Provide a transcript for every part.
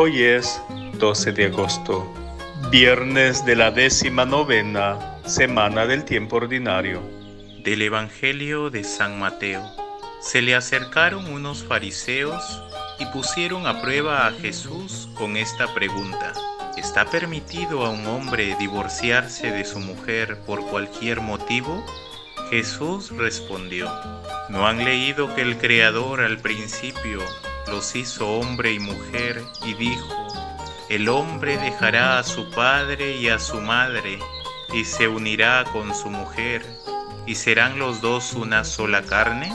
Hoy es 12 de agosto, viernes de la décima novena semana del tiempo ordinario. Del Evangelio de San Mateo. Se le acercaron unos fariseos y pusieron a prueba a Jesús con esta pregunta. ¿Está permitido a un hombre divorciarse de su mujer por cualquier motivo? Jesús respondió, ¿no han leído que el Creador al principio los hizo hombre y mujer y dijo, el hombre dejará a su padre y a su madre y se unirá con su mujer y serán los dos una sola carne?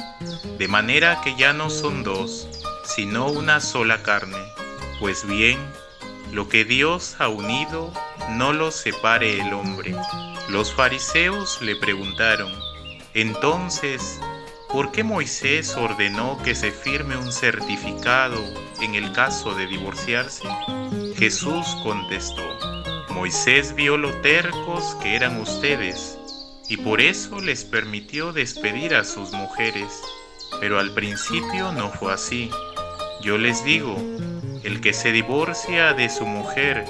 De manera que ya no son dos, sino una sola carne. Pues bien, lo que Dios ha unido, no lo separe el hombre. Los fariseos le preguntaron, entonces, ¿por qué Moisés ordenó que se firme un certificado en el caso de divorciarse? Jesús contestó, Moisés vio lo tercos que eran ustedes y por eso les permitió despedir a sus mujeres. Pero al principio no fue así. Yo les digo, el que se divorcia de su mujer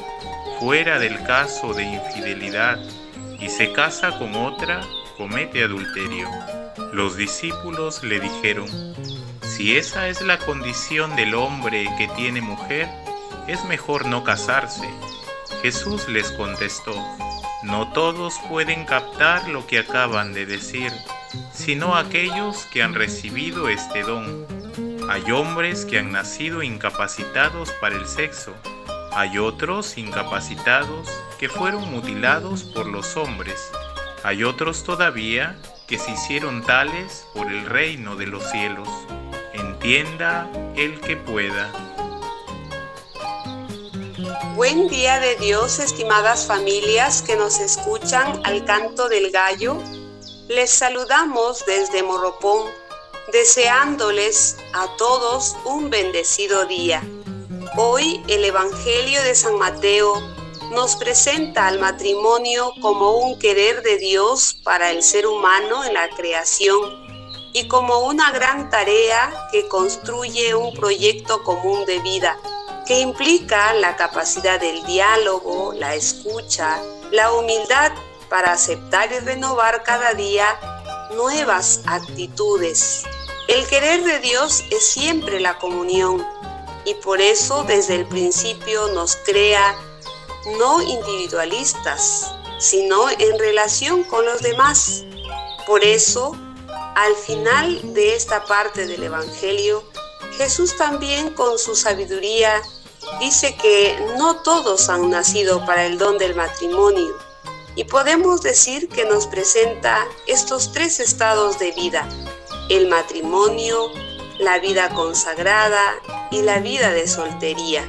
fuera del caso de infidelidad y se casa con otra, comete adulterio. Los discípulos le dijeron, si esa es la condición del hombre que tiene mujer, es mejor no casarse. Jesús les contestó, no todos pueden captar lo que acaban de decir, sino aquellos que han recibido este don. Hay hombres que han nacido incapacitados para el sexo, hay otros incapacitados que fueron mutilados por los hombres hay otros todavía que se hicieron tales por el reino de los cielos. Entienda el que pueda. Buen día de Dios, estimadas familias que nos escuchan al canto del gallo. Les saludamos desde Morropón, deseándoles a todos un bendecido día. Hoy el Evangelio de San Mateo nos presenta al matrimonio como un querer de Dios para el ser humano en la creación y como una gran tarea que construye un proyecto común de vida que implica la capacidad del diálogo, la escucha, la humildad para aceptar y renovar cada día nuevas actitudes. El querer de Dios es siempre la comunión y por eso desde el principio nos crea no individualistas, sino en relación con los demás. Por eso, al final de esta parte del Evangelio, Jesús también con su sabiduría dice que no todos han nacido para el don del matrimonio y podemos decir que nos presenta estos tres estados de vida, el matrimonio, la vida consagrada y la vida de soltería.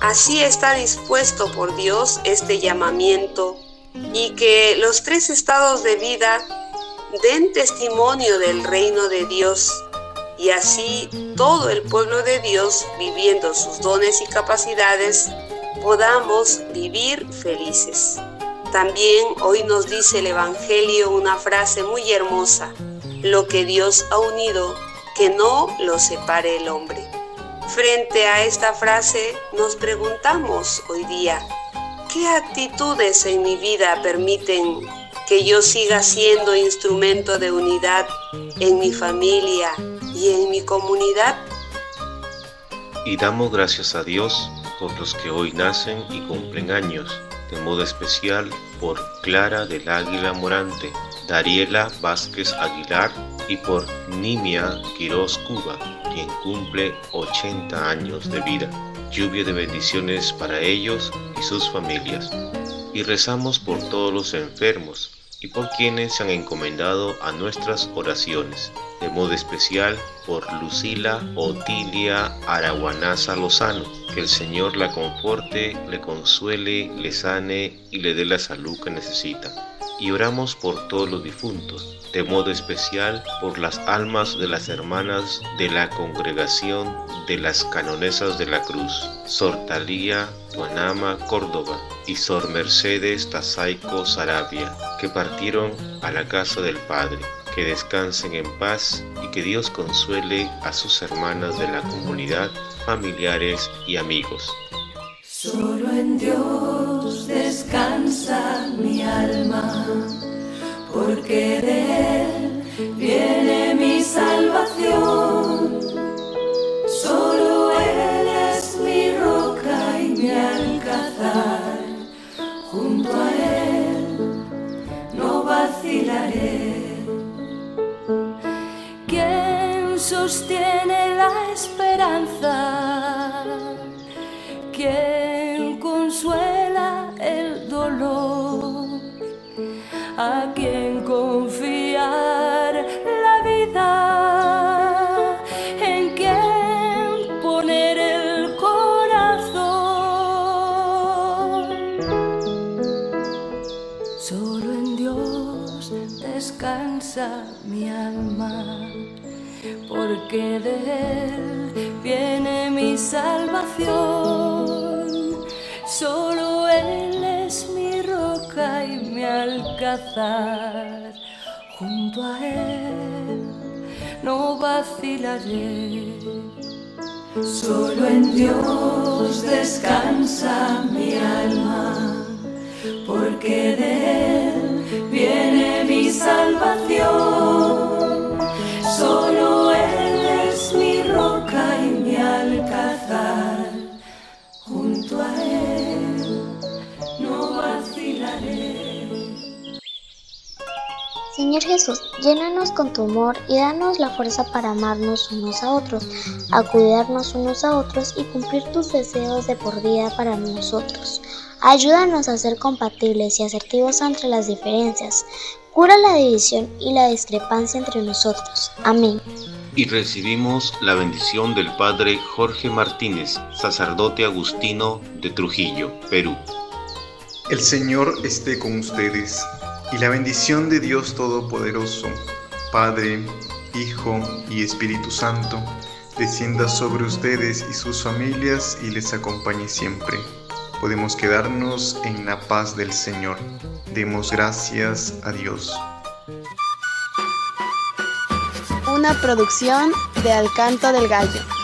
Así está dispuesto por Dios este llamamiento y que los tres estados de vida den testimonio del reino de Dios y así todo el pueblo de Dios viviendo sus dones y capacidades podamos vivir felices. También hoy nos dice el Evangelio una frase muy hermosa, lo que Dios ha unido, que no lo separe el hombre. Frente a esta frase nos preguntamos hoy día, ¿qué actitudes en mi vida permiten que yo siga siendo instrumento de unidad en mi familia y en mi comunidad? Y damos gracias a Dios por los que hoy nacen y cumplen años, de modo especial por Clara del Águila Morante, Dariela Vázquez Aguilar y por Nimia Quiroz Cuba, quien cumple 80 años de vida. Lluvia de bendiciones para ellos y sus familias. Y rezamos por todos los enfermos y por quienes se han encomendado a nuestras oraciones, de modo especial por Lucila Otilia Araguanaza Lozano, que el Señor la conforte, le consuele, le sane y le dé la salud que necesita. Y oramos por todos los difuntos, de modo especial por las almas de las hermanas de la congregación de las canonesas de la cruz, Sor Talía Tuanama, Córdoba, y Sor Mercedes Tazaico Sarabia, que partieron a la casa del Padre. Que descansen en paz y que Dios consuele a sus hermanas de la comunidad, familiares y amigos. Solo en Dios descansa mi alma, porque de sostiene la esperanza? ¿Quién consuela el dolor? ¿A quién confiar la vida? ¿En quién poner el corazón? Solo en Dios descansa mi alma, porque de Él viene mi salvación. Solo Él es mi roca y mi alcázar. Junto a Él no vacilaré. Solo en Dios descansa mi alma, porque de Él Señor Jesús, llénanos con tu amor y danos la fuerza para amarnos unos a otros, a cuidarnos unos a otros y cumplir tus deseos de por vida para nosotros. Ayúdanos a ser compatibles y asertivos entre las diferencias. Cura la división y la discrepancia entre nosotros. Amén. Y recibimos la bendición del Padre Jorge Martínez, sacerdote agustino de Trujillo, Perú. El Señor esté con ustedes y la bendición de Dios Todopoderoso, Padre, Hijo y Espíritu Santo, descienda sobre ustedes y sus familias y les acompañe siempre. Podemos quedarnos en la paz del Señor. Demos gracias a Dios. Una producción de Alcanto del Gallo.